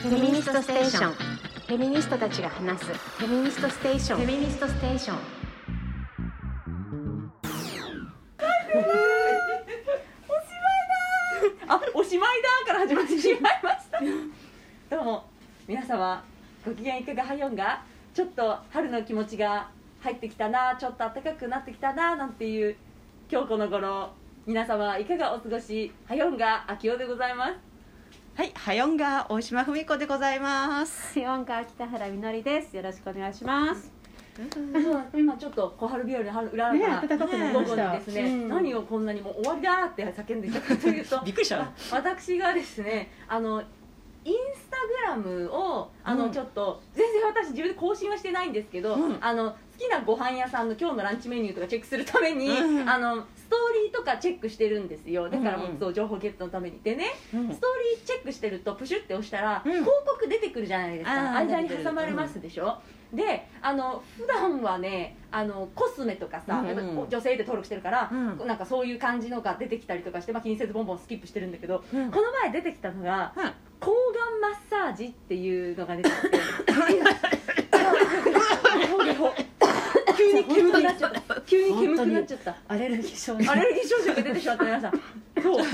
フェミニストステーション。フェミニストたちが話す。フェミニストステーション。フェミニストステーション。あおしまいだから始まってしまいました。どうも皆様ご機嫌いかがはよんがちょっと春の気持ちが入ってきたなちょっと暖かくなってきたななんていう今日この頃皆様いかがお過ごしはよんが秋代でございますはい、はよんが大島文子でございます。四川北原みのりです。よろしくお願いします。今ちょっと小春日和の春裏ねから暖かくなりました。午後にですね、うん。何をこんなにもう終わりだって叫ん。でいたかというとびっくりした。あ。私がですねあのインスタグラムをあの、うん。ちょっと全然私自分で更新はしてないんですけど、うん。あの好きなご飯屋さんの今日のランチメニューとかチェックするために、うん。あのストーリーとかチェックしてるんですよ。だからもううんうんそう情報ゲットのために。でねうん。ストーリーチェックしてるとプシュって押したら、うん。広告出てくるじゃないですか。間に挟まれますでしょ、であの普段はねあのコスメとかさ、うん女性で登録してるから、うん。なんかそういう感じのが出てきたりとかして、まあ、気にせずボンボンスキップしてるんだけど、うん。この前出てきたのがうん。抗がんマッサージっていうのが出てきて急に煙くなっちゃった急に煙くなっちゃったアレルギー症状アレルギー症状が出てしまった皆さん。そう。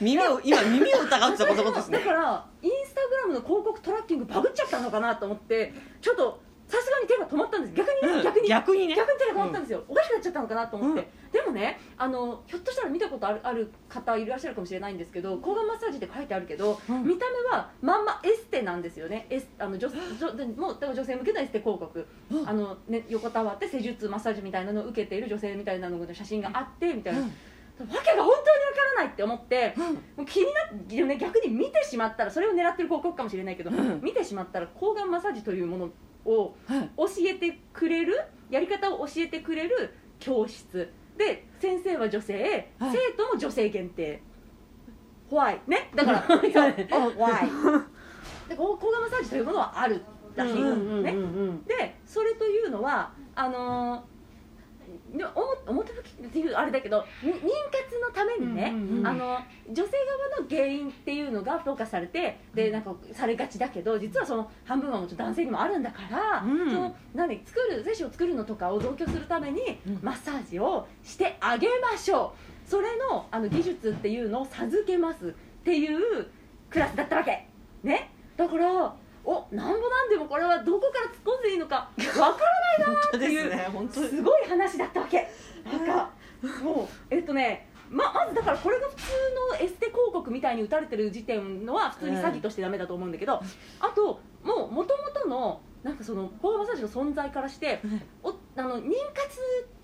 耳を今耳を疑ってたことですね。だからインスタグラムの広告トラッキングバグっちゃったのかなと思ってちょっとさすがに手が止まったんです。逆にね、うん。逆に。逆にね。逆に手が止まったんですよ、おかしくなっちゃったのかなと思って、うん。でもねあのひょっとしたら見たことあるある方いらっしゃるかもしれないんですけど抗がんマッサージって書いてあるけど、うん。見た目はまんまエステなんですよね。エスあの女女でもうだから女性向けのエステ広告、うん。あのね、横たわって施術マッサージみたいなのを受けている女性みたいなのの写真があってみたいな、うん。わけが本当にわからないって思って、もう気になって、ね、逆に見てしまったらそれを狙ってる広告かもしれないけど、うん。見てしまったら抗がんマッサージというものをはい。教えてくれるやり方を教えてくれる教室。で先生は女性、はい。生徒も女性限定。ホワイ。ね？だからそう。ホワイ。で抗がんマッサージというものはあるらしい。のね、でそれというのはあのーでも表表向きっていうあれだけどに妊活のためにね、うんうんうん。あの女性側の原因っていうのが評価されてでなんかされがちだけど実はその半分はもちろん男性にもあるんだから、うん。その何作る精子を作るのとかを同居するためにうん。マッサージをしてあげましょう。それのあの技術っていうのを授けますっていうクラスだったわけ。ね。だからおなんぼなんでもこれはどこから突っ込んでいいのかわからないな本当っていうですごい話だったわけ。なんかもうえっとねままずだからこれが普通のエステ広告みたいに打たれてる時点のは普通に詐欺としてダメだと思うんだけど、あともうもともとのなんかその抗がんマッサージの存在からしておあの妊活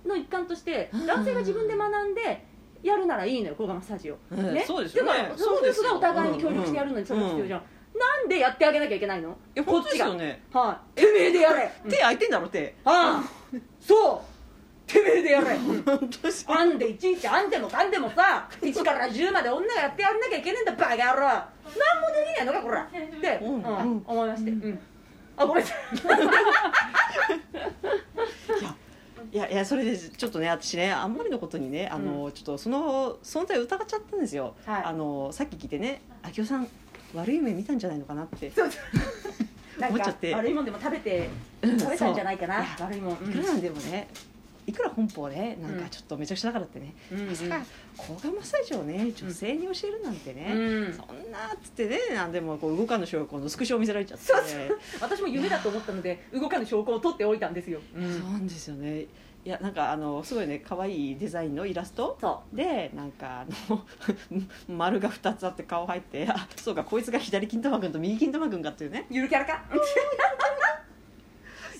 の一環としてうん男性が自分で学んでやるならいいのよ抗がんマッサージを、うんね。そうですよね。だからその夫婦がお互いに協力してやるのにそれが必要じゃん、なんでやってあげなきゃいけないの？いや本当ですよね。はい、てめえでやれ、手開いてんだろ手。ああそう。てめえでやれ。本。あんでいちいちあんでもかんでもさ1から10まで女がやってやんなきゃいけねえんだバカ野郎。何もできねえのかこら。って、うん。うん。うん。思いまして、うん、あごめんなさい。いやいやそれでちょっとね私ねあんまりのことにねあの、ちょっとその存在を疑っちゃったんですよ。はい。あのさっき聞いてね秋代さん悪い夢見たんじゃないのかなって。そう なんか思っちゃって。悪いもんでも食べてうん。食べたんじゃないかな。悪いもん、うん。いくらなんでもね。いくら本邦ねなんうんかちょっとめちゃくちゃだからってね、うん。まさか抗がんマッサージをね女性に教えるなんてね、うん。そんなっつってねなんでもこう動かぬ証拠のスクショを見せられちゃって。そう私も夢だと思ったので動かぬ証拠を取っておいたんですよ、そうなんですよねいやなんかあのすごいね可愛いデザインのイラストそでなんかあの 丸が2つあって顔入ってあそうかこいつが左金玉君と右金玉君かっていうね。うゆるキャラか？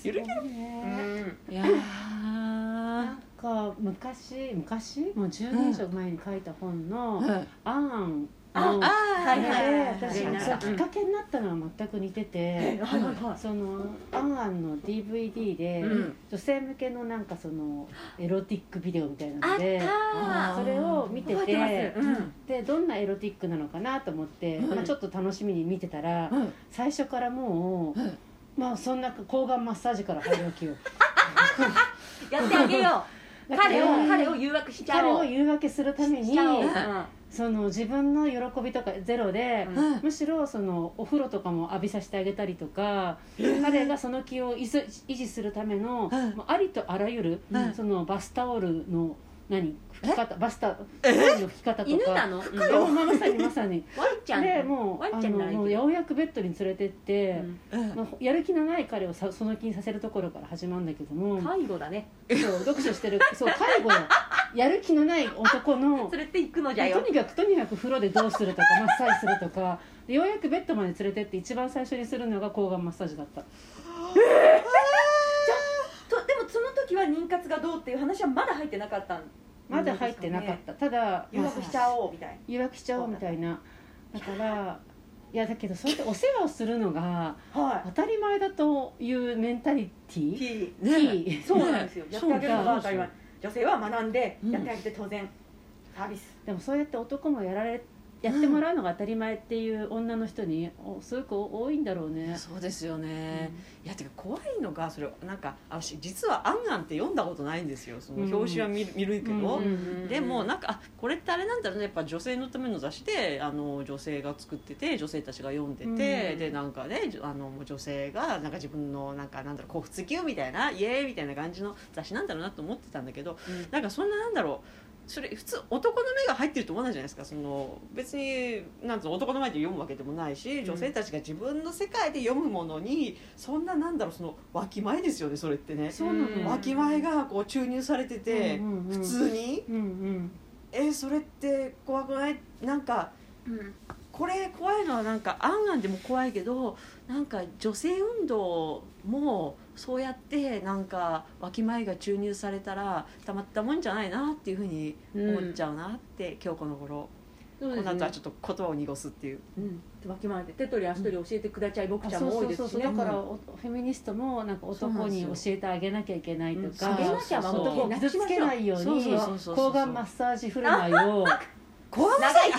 ゆるキャラ？うん。いやなんか昔昔？もう10年以上前に書いた本のー「あん」あのああはいはいはいで私はいそうきっかけになったのは全く似ててはいはいはい。その「あんあん」の DVD でうん。女性向けのなんかそのエロティックビデオみたいなあっのでたそれを見てててます。うん。でどんなエロティックなのかなと思って、うん。まあ、ちょっと楽しみに見てたら、うん。最初からもう、うん。まあそんな抗がんマッサージから入るわけよやってあげよう。彼を彼を誘惑しちゃおう。彼を誘惑するためにしちゃおう、うんその自分の喜びとかゼロで、うん。むしろそのお風呂とかも浴びさせてあげたりとか、彼がその気を維持するための、うん。ありとあらゆる、うん。そのバスタオルの何？拭き方バスタオえルの拭き方とか。犬なの？うまさにまさに。ワンちゃん？でもうワあンちゃんのもうようやくベッドに連れてって、やる気のない彼をさその気にさせるところから始まるんだけども、介護だね。そう読書してる。そう介護やる気のない男の それって行くのじゃよ。とにかくとにかく風呂でどうするとかマッサージするとか。でようやくベッドまで連れてって一番最初にするのが抗がんマッサージだった。とでもその時は妊活がどうっていう話はまだ入ってなかったん？まだ入ってなかった。た。だ誘惑しちゃおうみたいな。誘惑しちゃおうみたいな。だからいやだけどそうやってお世話をするのがは当たり前だというメンタリティ？い T ね。そうなんですよ。やってあげるのが当たり前。女性は学んでうん。やってあげて当然。サービス。でもそうやって男もやられやってもらうのが当たり前っていう女の人におすごく多いんだろうね。そうですよね、いやてか怖いのがそれなんか私実は「アンアン」って読んだことないんですよ。その表紙は見る,、見るけど、うんうんでもなんかあこれってあれなんだろうね。やっぱ女性のための雑誌であの女性が作ってて女性たちが読んでて、うん。でなんかねあの女性がなんか自分のなんかなんだろう幸福級みたいなイエーイみたいな感じの雑誌なんだろうなと思ってたんだけどなんかそんななんだろうそれ普通男の目が入ってると思わないじゃないですか。その別になんつうの男の前で読むわけでもないし女性たちが自分の世界で読むものにそんななんだろうそのわきまえですよねそれってね。そうなのうんわきまえがこう注入されてて、うんうんうん普通に。うんうん。えそれって怖くない？なんかうん。これ怖いのはなんかあんあんでも怖いけどなんか女性運動もそうやってなんかわきまえが注入されたらたまったもんじゃないなっていうふうに思っちゃうなって、今日この頃、ね。この後はちょっと言葉を濁すっていう。うん。わきまえて手取り足取り教えてくだちゃい僕あちゃんも多そうそそういうですしね。そうだからおフェミニストもなんか男に教えてあげなきゃいけないとか。うん。あげなきゃ男を傷つけないよう。に抗がんマッサージ振る舞いを抗がんマッサージ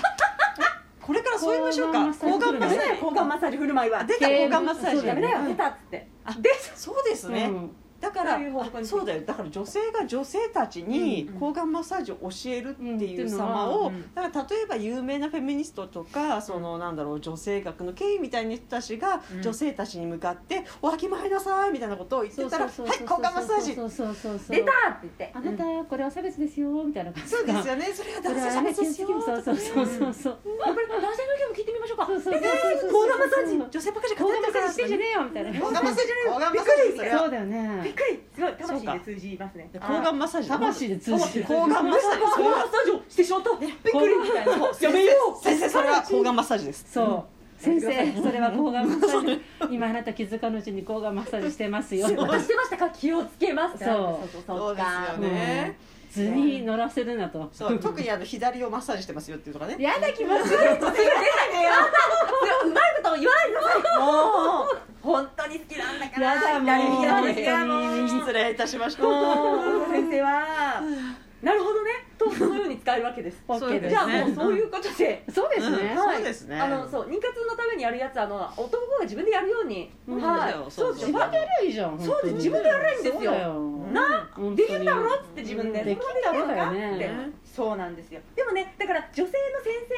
からそう言いましょうか抗抗がんマッサージがんマッサージ振る舞いは出た抗がんマッサージダメだよ出たっつって。あでそうですね、うんだからそうだよ。だから女性が女性たちにうん抗がんマッサージを教えるっていううん様を、うん。だから例えば有名なフェミニストとかそのなんだろう女性学の権威みたいな人たちがうん。女性たちに向かって「わきまえなさい」みたいなことを言ってたら「はい抗がんマッサージ」出たって言って。あなたこれは差別ですよみたいな感じ。そうですよねそれは男性差別ですよそう。そうそうそうそうそう。やっぱり男性の意見も聞いてみましょうか。そうそうそうえそう抗がんマッサージ。女性ばっかり抗がんマッサージしてんじゃねえよみたいな。抗がんマッサージ抗がんマッサージそうだよびくりすごい魂で通じますね。抗がんマッサージ。魂で通じる。抗がんマッサージ。抗がんマッサージをしてしまった。びっくりみたいなやめよう。先生それは抗がんマッサージです。そう。先生それは抗がんマッサージ。今あなた気づかぬうちに抗がんマッサージしてますよ。私してましたか気をつけますそう。そうそうですよね。図に乗らせるなと。そう。特にあの左をマッサージしてますよっていうとかね。やだ気持ち悪い。それ出たねようまいこと言わないでください。もう本当に好きなんだからやだもう。失礼いたしました。先生は。なるほどね。とそのように使えるわけです。オッケーですじゃあねもうそういうことで。そうですね。うんそうですね。あのそう妊活のためにやるやつはあの男が自分でやるように、うん。はい。そうですよそうでやりゃいいじゃんそうです。自分でやればいいんですよな本当にできんだろっつって自分で、うん。できんだろだよね。ってそうなんですよ。でもねだから女性の先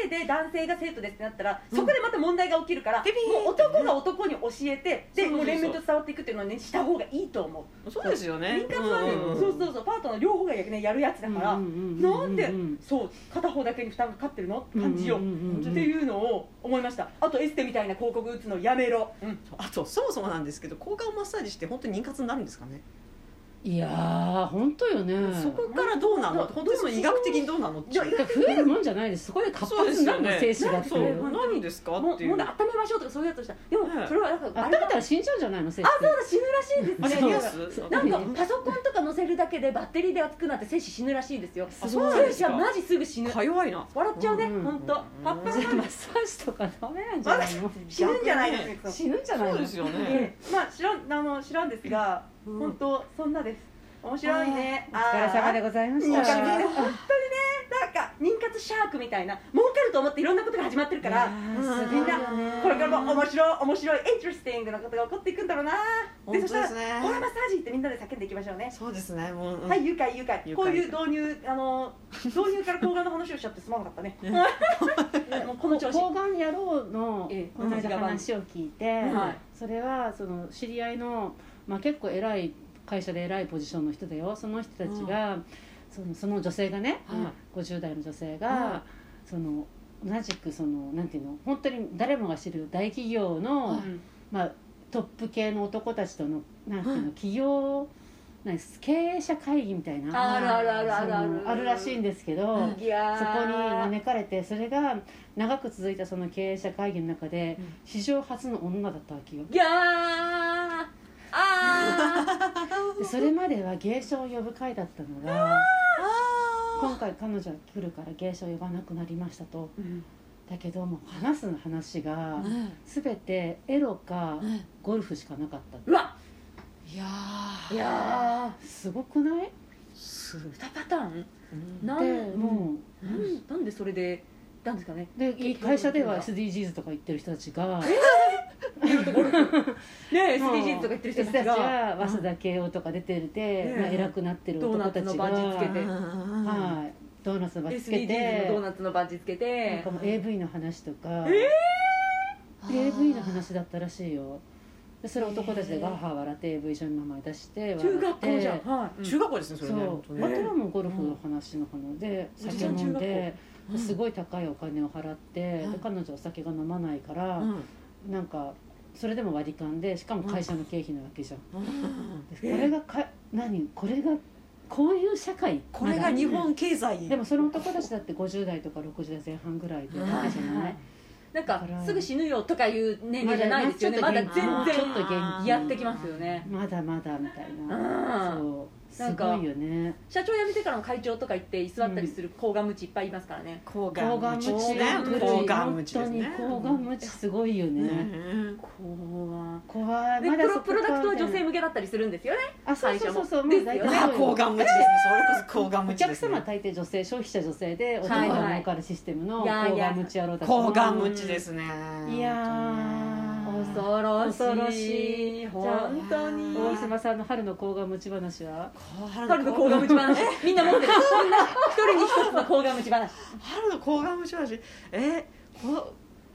生で男性が生徒ですってなったら、そこでまた問題が起きるからもう男が男に教えてでもう連綿と伝わっていくっていうのはねした方がいいと思う。そうですよね。妊活はね、うん。うんうんそうそうそうパートナー両方がや,、ね、やるやつだから、うんうんうんうんなんで、うんそう片方だけに負担がかかってるの？感じよ、うんうんうん。うんっていうのを思いました。あとエステみたいな広告打つのやめろ、うん。あとそもそもなんですけど抗がんマッサージって本当に妊活になるんですかね、いやー本当よね。そこからどうなの？うん本当に医学的にどうなの？ってじゃあだから増えるもんじゃないです。そこで活発になるの精子がっういう。何ですかっていう。もう温めましょうとかそういうやつをしたでも、ねそれはなんかああれがっためたら死んじゃうんじゃないの精子あそうだ死ぬらしいですね。なんか何パソコンとか載せるだけでバッテリーで熱くなって精子死ぬらしいですよ。あそうなんですか？精子はマジすぐ死ぬ。か弱いな。笑っちゃうねうん本当うんパッパじゃあマッサージとかダメなんじゃないの？死ぬんじゃないの？逆 に死ぬんじゃないの？そうですよね。ええまあ知らんあの知らんですがうん本当そんなです。面白いね。お疲れ様でございました。本当にねなんか妊活シャークみたいな儲かると思っていろんなことが始まってるからみんなこれからも面白い面白いインテレスティングなことが起こっていくんだろうな。本当そしたらですね。オーラマッサージってみんなで叫んでいきましょうね。そうですねもう、うん。はい愉快愉快こういう導入あの導入から抗がんの話をしちゃってすまなかったね。もうこの調子。抗がん野郎のええこの間話を聞いて、はい。それはその知り合いの、まあ、結構偉い会社で偉いポジションの人だよ。その人たちが、そのその女性がね、は50代の女性が、はその同じくそのなんていうの本当に誰もが知る大企業の、はい。まあ、トップ系の男たちとのなんていうの、はい。企業なん経営者会議みたいなあるあるあるあるある。あるらしいんですけど、そこに招かれてそれが長く続いたその経営者会議の中でうん。史上初の女だったわけよ。いやーそれまでは芸者を呼ぶ会だったのがあ今回彼女は来るから芸者を呼ばなくなりましたと。だけどもう話す話が全てエロかね。ゴルフしかなかった。うわいやいやすごくない？ーすー2パターン？うん。なん？でもなん。なんでそれでなんですかね。うで会社では SDGs とか言ってる人たちが。ね SDGs とか言ってる人たちが。が早稲田慶応とか出てて、えまあ、偉くなってるドーナツの男たちがバッジつけて。はい、ドーナツのバッジつけて。のドーナツのバッジつけなんてかもう AV の話とか、AV の話だったらしいよ。でそれ男たちでガーハー笑って AV 上に名前出して中学校じゃん。笑ってはい中学校ですねそれそう。ね。あねとはもうゴルフの話の花でおじ酒飲んさん中学校。でうんすごい高いお金を払って彼女お酒が飲まないからうん。なんかそれでも割り勘でしかも会社の経費なわけじゃん。これがか何これがこういう社会これが日本経済。でもその男たちだって50代とか60代前半ぐらいでわけじゃはない？いなんかすぐ死ぬよとかいう年齢じゃないですよね。まだ全ちょっと然やってきますよね。まだまだみたいな。そう。すなんかごいよね。社長辞めてからも会長とか行って居座ったりする高顔無知いっぱいいますからね。抗抗がん無ね。ね抗がん無知です本ね当に抗がん無知すごいよね。ね高顔怖い。でプロプロダクトは女ね性向けだったりするんですよね。あそうそうそう。そうですよね。あ抗がん無知ですね。それこそ抗がん無お客知ですね。様は大抵女性消費者女性でお金が儲かるシステムの抗いやいや。がん無知野郎だった抗がん無知ですね。いやー恐ろしい。恐ろしい。本当に。大島さんの春の抗がん無知話は？春の高顔無知話。みんな持ってる。みんな一人に一つの高顔無知話。春の抗がん無知話？え？こ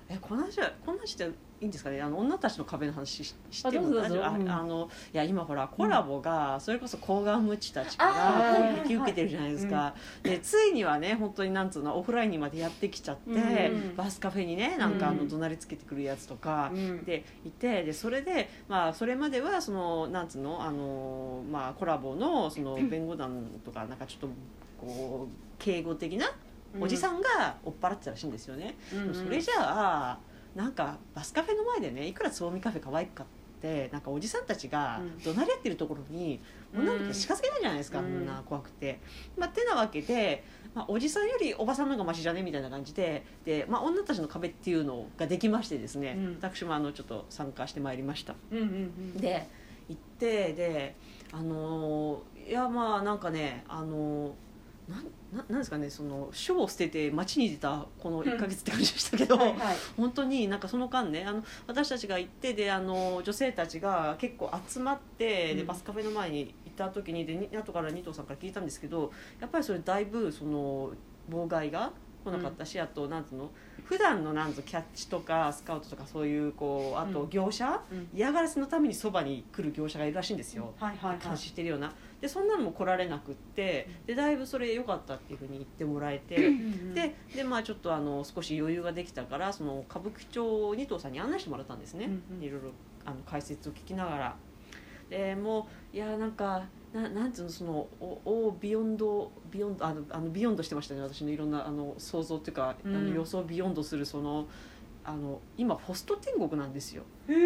えこの話はこの話っていいんですかね？あの女たちの壁の話ししても大丈夫？あのいや今ほらコラボがそれこそ抗がん無知たちかあらー引き受けてるじゃないですか、でついにはね本当になんつうのオフラインにまでやってきちゃって、うん。バスカフェにねなんかあうん。の怒鳴りつけてくるやつとか、うん。でいてでそれで、まあ、それまではそのなんつうのあの、まあ、コラボのその 弁護団とかなんかちょっとこう敬語的なおじさんが追っ払ってたらしいんですよね、それじゃあなんかバスカフェの前でねいくらつぼみカフェ可愛くかってなんかおじさんたちがうん。怒鳴り合ってるところに女の子近づけないじゃないですか、うん。そんな怖くて。まあ、てなわけで、まあ、おじさんよりおばさんの方がマシじゃねみたいな感じでで、まあ、女たちの壁っていうのができましてですね、うん。私もあのちょっと参加してまいりました。うんうんうん。で行ってであのーいやまあなんかねあのーなんななんですかねその書を捨てて街に出たこの1か月って感じでしたけど、はいはい。本当になんかその間ねあの私たちが行ってであの女性たちが結構集まって、でうん。バスカフェの前に行った時にでに後から二藤さんから聞いたんですけどやっぱりそれだいぶその妨害が来なかったし、あとなんつうの普段のなんつうのキャッチとかスカウトとかそういうこうあとうん。業者、うん。嫌がらせのためにそばに来る業者がいるらしいんですよ。はいはいはい。監視してるようなでそんなのも来られなくってでだいぶそれ良かったっていうふうに言ってもらえて、ででまあちょっとあの少し余裕ができたからその歌舞伎町二藤さんに案内してもらったんですね、うんうん。いろいろあの解説を聞きながら。でもういやなんかななんていうのそのおお beyond beyond あのあの beyond してましたね私のいろんなあの想像っていうか、うん。あの予想 beyond するそのあの今ホスト天国なんですよ。へホ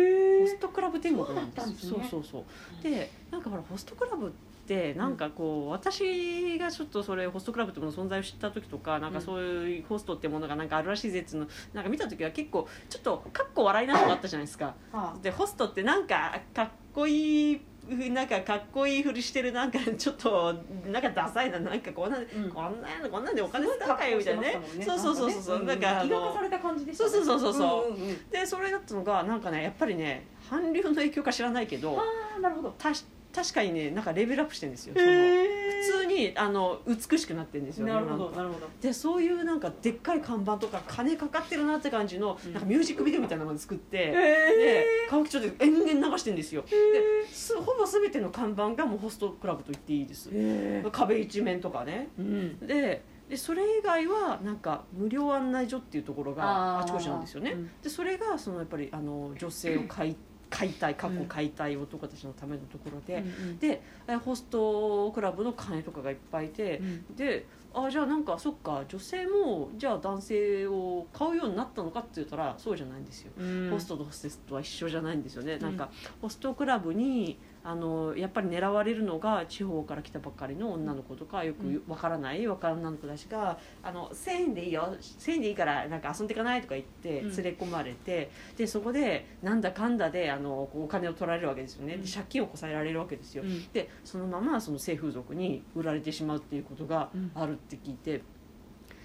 えストクラブ天国なんですそうね。そうそうそう。でなんかほらホストクラブってなんかこう、私がちょっとそれホストクラブってものの存在を知った時とかなんかそういうホストってものがなんかあるらしいぜっていうのなんか見た時は結構ちょっとかっこ笑いなのがあったじゃないですか。はでホストってなんかかこいいなんかかっこいいふりしてるなんか ちょっとなんかダサいななんかこんな、ん。こんなのこんなんでお金使うかよみたいなね。そうそうそうそう。なんかあの気が化された感じでしたそうそうそうそうう。んうんうん。でそれだったのがなんかねやっぱりね韓流の影響か知らないけどああなるほど。たし確かにねなんかレベルアップしてるんですよ。その普通にあの美しくなってるんですよねなるほどなるほど。でそういうなんかでっかい看板とか金かかってるなって感じの、うん。なんかミュージックビデオみたいなのまで作って、へで歌舞伎町で延々流してるんですよ。ですほぼ全ての看板がもうホストクラブと言っていいです。え壁一面とかね。うん。ででそれ以外はなんか無料案内所っていうところがあちこちなんですよね、うん。でそれがそのやっぱりあの女性を買い買いたい過去買いたい男たちのためのところで、うんでえホストクラブの金とかがいっぱいいて、うん。であじゃあなんかそっか女性もじゃあ男性を買うようになったのかって言ったらそうじゃないんですよ、うん。ホストとホステスとは一緒じゃないんですよね、んなんかホストクラブにあのやっぱり狙われるのが地方から来たばっかりの女の子とかよくわからない若い女の子たちが「あの1000円でいいよ1000円でいいからなんか遊んでいかない?」とか言ってうん。連れ込まれて、でそこでなんだかんだであのお金を取られるわけですよね、でうん。借金をこさえられるわけですよ、うん。でそのままその性風俗に売られてしまうっていうことがうん。あるって聞いて。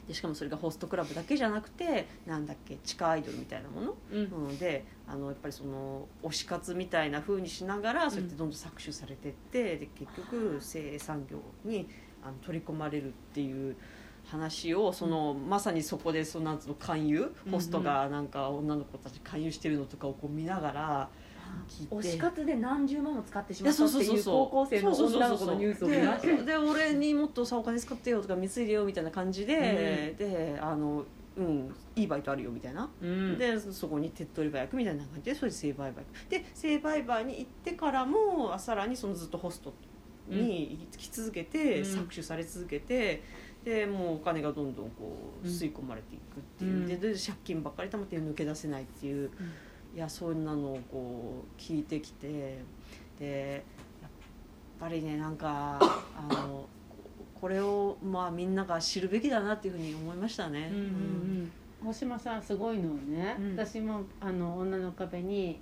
でしかもそれがホストクラブだけじゃなくてなんだっけ地下アイドルみたいなもの？うん。なのであのやっぱりその推し活みたいな風にしながらそうやってどんどん搾取されてってで結局性産業にあの取り込まれるっていう話をそのまさにそこでそのなんつうの勧誘？うん。ホストがなんか女の子たち勧誘してるのとかをこう見ながら推し活で何十万も使ってしまったっていう高校生の女の子のニュースを見ました。でで俺にもっとさお金使ってよとか貢いでよみたいな感じで、であのうんいいバイトあるよみたいな、うん。でそこに手っ取り早くみたいな感じでそれで性売買。で性売買に行ってからもさらにそのずっとホストに行き続けて、うん。搾取され続けてでもうお金がどんどんこううん。吸い込まれていくっていう、うん。でで借金ばっかり貯まって抜け出せないっていう、いやそんなのをこう聞いてきてでやっぱりねなんかあのこれをまあみんなが知るべきだなっていうふうに思いましたね。うんうん大島さんすごいのをね、うん。私もあの女の壁に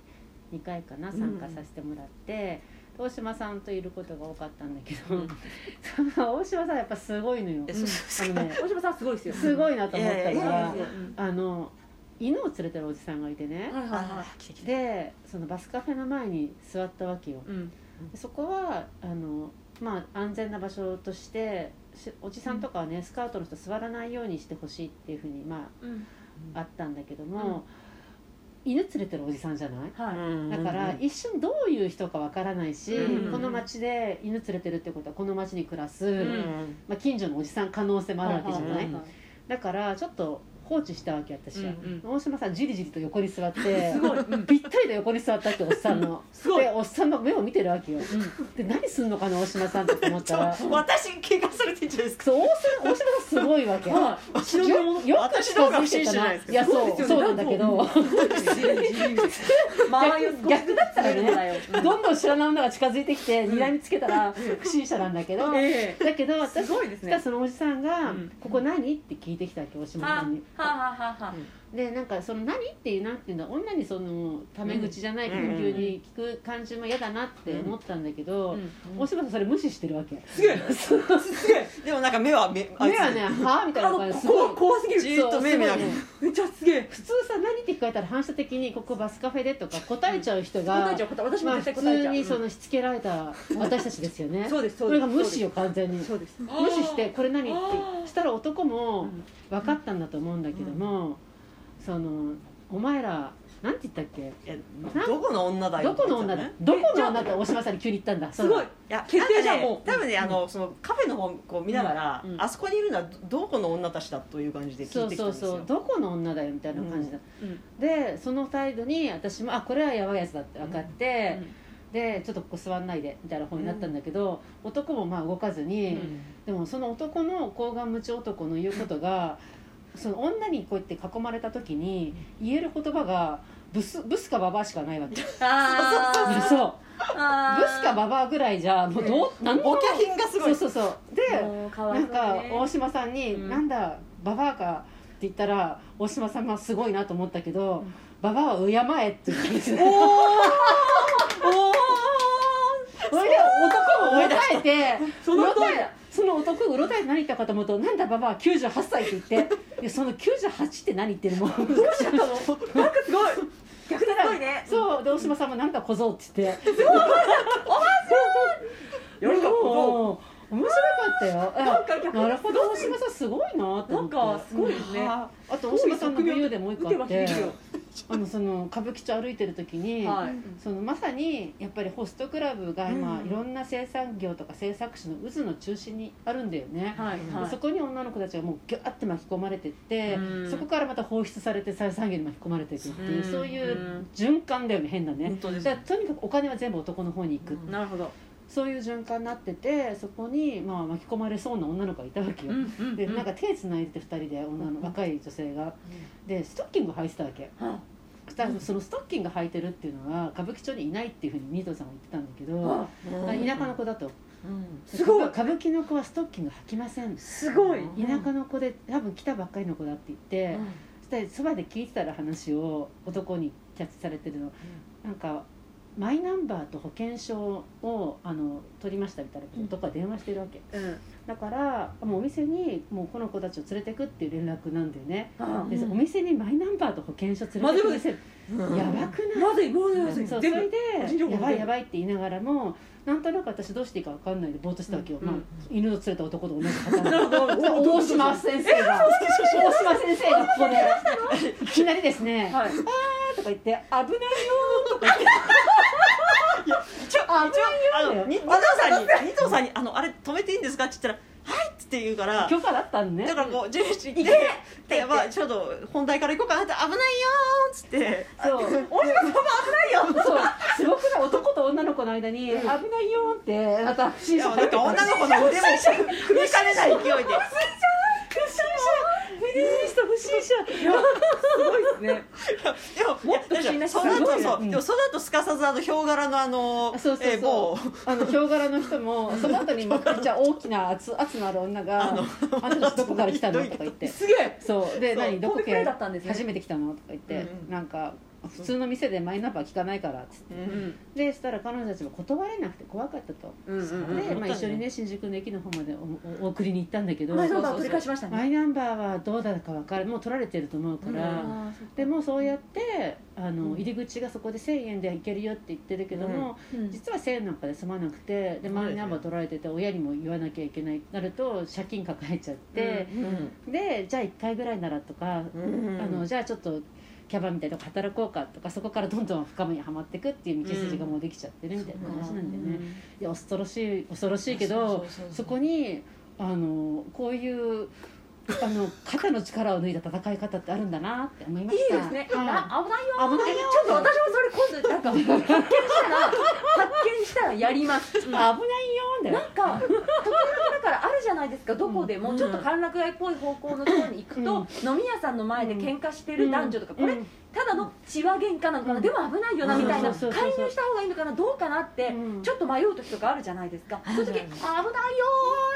2回かな参加させてもらって、大島さんといることが多かったんだけど、うん。大島さんやっぱすごいのよ。あのね大島さんすごいですよ。すごいなと思ったのがあの犬を連れてるおじさんがいてね、はいはいはあ来て来て。でそのバスカフェの前に座ったわけよ。いうん。でそこはあの、まあ、安全な場所としてしおじさんとかはね、スカウトの人座らないようにしてほしいっていうふうに、まうん。あ、あったんだけども、犬連れてるおじさんじゃない？はい。うん。だから一瞬どういう人かわからないし、うん。この町で犬連れてるってことはこの町に暮らす、うん。まあ、近所のおじさん可能性もあるわけじゃない、はいはいはい。だからちょっと放置したわけ私は、うん大島さんじりじりと横に座って すごい。うん。ぴったりと横に座ったっておっさんの。すごい。でおっさんの目を見てるわけよ。で何すんのかな大島さんって思ったら。私怪我されてんじゃないですか。そう大島さんすごいわけ。はい。忍び物よく近づいてたな。いいやそうそうなんだけど。逆だったらねどんどん知らない女が近づいてきて睨みつけたら不審者なんだけど。ええ。だけど私すごいですね。がそのおじさんがうん「ここ何?」って聞いてきたわけ大島はさんに。あはあはあはあ。でなんかその何っていうなんていうんだ女にそのタメ口じゃないけどうん急に聞く感じも嫌だなって思ったんだけど、うん大島さんそれ無視してるわけ。すげえ。すげえ。でもなんか目は目あいつ。目はね「はあ?」みたいな感じ。すごいこ怖すぎる。じーっと目見ながらそうすごいね。めっちゃすげえ。普通さ何って聞かれたら反射的にここバスカフェでとか答えちゃう人が、答えちゃう答え私も絶対答えちゃう。通にそのしつけられた私たちですよね。そうですそそうれです。が無視よ完全に。そうです。無視して「これ何?」って。したら男もうん分かったんだと思うんだけども、そのお前らなんて言ったっけ？どこの女だよどこの女だ、どこの女って大島さんに急に言ったんだ。すごい。いや決定じゃもう。多分ね、あのそのカフェの方こう見ながら、あそこにいるのはどどこの女たちだという感じで聞そいうてきたんですよ。そうそうどこの女だよみたいな感じだ、うん。でその態度に私もあこれはやばいやつだって分かって、でちょっとここ座んないでみたいな方になったんだけど、男もまあ動かずに、うん。でもその男の高顔無知男の言うことが その女にこうやって囲まれた時に言える言葉がブスブスかババアしかないわけ。あー。そうあー。ブスかババアぐらいじゃもうどう何も。お客品がすごい。そうそうそう。でもうかわないんそうねか大島さんに「うん。なんだババアか」って言ったら大島さんはすごいなと思ったけどうん「ババアは敬え」って言っておー。おえてその通りだうろたえその男うろたえて何言ったかと思うと「なんだババア98歳」って言って「いやその98って何?」ってもうどうしちゃったのなんかすごい。逆にすごいねそうで大島さんも「なんか小僧」って言って。やるかもう面白かったよ。あなんかなるほど大島さんすごいなってなんかすごいですねああと大島さんの武勇でもう一個あって。あのその歌舞伎町歩いてる時に、はい。そのまさにやっぱりホストクラブが今、うん。いろんな生産業とか制作者の渦の中心にあるんだよね、はいはい。でそこに女の子たちがもうギューって巻き込まれてって、うん。そこからまた放出されて再産業に巻き込まれていくっていう、うん。そういう循環だよね変だね。だからとにかくお金は全部男の方に行く、うん。なるほどそういう循環になっててそこに、まあ、巻き込まれそうな女の子がいたわけよ、でなんか手つないでて2人で女の若い女性が。でストッキング履いてたわけ。はそのストッキング履いてるっていうのは歌舞伎町にいないっていうふうにニートさんは言ってたんだけど、はうん田舎の子だと。うん。すごい。歌舞伎の子はストッキング履きません。すごい。うん。田舎の子で多分来たばっかりの子だって言って、そしたらそばで聞いてたら話を男にキャッチされてるの、なんかマイナンバーと保険証をあの取りましたみたいなこと男が電話してるわけ。うん。だからもうお店にもうこの子たちを連れてくっていう連絡なんだよね。あでお店にマイナンバーと保険証連れてく見せるうんやばくない？まずいまずいそうそ全部れでやばいやばいって言いながらもなんとなく私どうしていいか分かんないでぼーっとしたわけよ、うん。まあ、犬を連れた男と同じパターン。なるほど大島先生が。大島先生がここでい。きなりですねはい「とか言って「危ないよ」とか言って一応一応あのに二藤さんに二藤さんにあのあれ止めていいんですかって言ったらはいって言うから許可だったんねだからこうジェシ行って。でまあちょっと本題から行こうかなって危ないよーっつって。そう。大島さんも危ないよそう。すごくない男と女の子の間に「危ないよ」ってまた不い審者やなんか女の子の腕も踏みかねない勢いでフェミニスト不審者すごいですね。でももっと不審な人その後でもその後すかさずあのヒョウ柄のあのそうそうそう、あのヒョウ柄の人もその後にめっちゃ大きな圧圧のある女が「あの人どこから来たの?」とか言って。すげえ。そう。で何？どこかったんですね。初めて来たの？とか言って、うん。なんか普通の店でマイナンバー聞かないからっつって。うんでしたら彼女たちも断れなくて怖かったと、うんうんうん。で、まあ、一緒にね新宿の駅の方までお送りに行ったんだけどマイナンバー取り返しましたねマイナンバーはどうだか分かるもう取られてると思うから、あでもそうやってあの、うん。入り口がそこで1000円で行けるよって言ってるけども、実は1000円なんかで済まなくてでマイナンバー取られてて親にも言わなきゃいけないなると借金抱えちゃって、うん。でじゃあ1回ぐらいならとか、うん。あのじゃあちょっとキャバみたいなとこ働こうかとかそこからどんどん深みにはまっていくっていう道筋がもうできちゃってるみたいな話なんだよね。いや恐ろしい恐ろしいけどそこにあのこういうあの肩の力を抜いた戦い方ってあるんだなって思いまいいした。ですね、はい。あ危ないよ危ないよ。ちょっと私もそれ今度なんか発見したら発見したらやります、危ないよだよ。なんか時々だからあるじゃないですか。どこでも、うんちょっと歓楽街っぽい方向のところに行くと、飲み屋さんの前で喧嘩してる男女とか、これうんただの血は喧嘩なのかな、うん。でも危ないよなみたいな、介入した方がいいのかな？どうかなって、うん。ちょっと迷う時とかあるじゃないですか、うんそういう時、危ないよ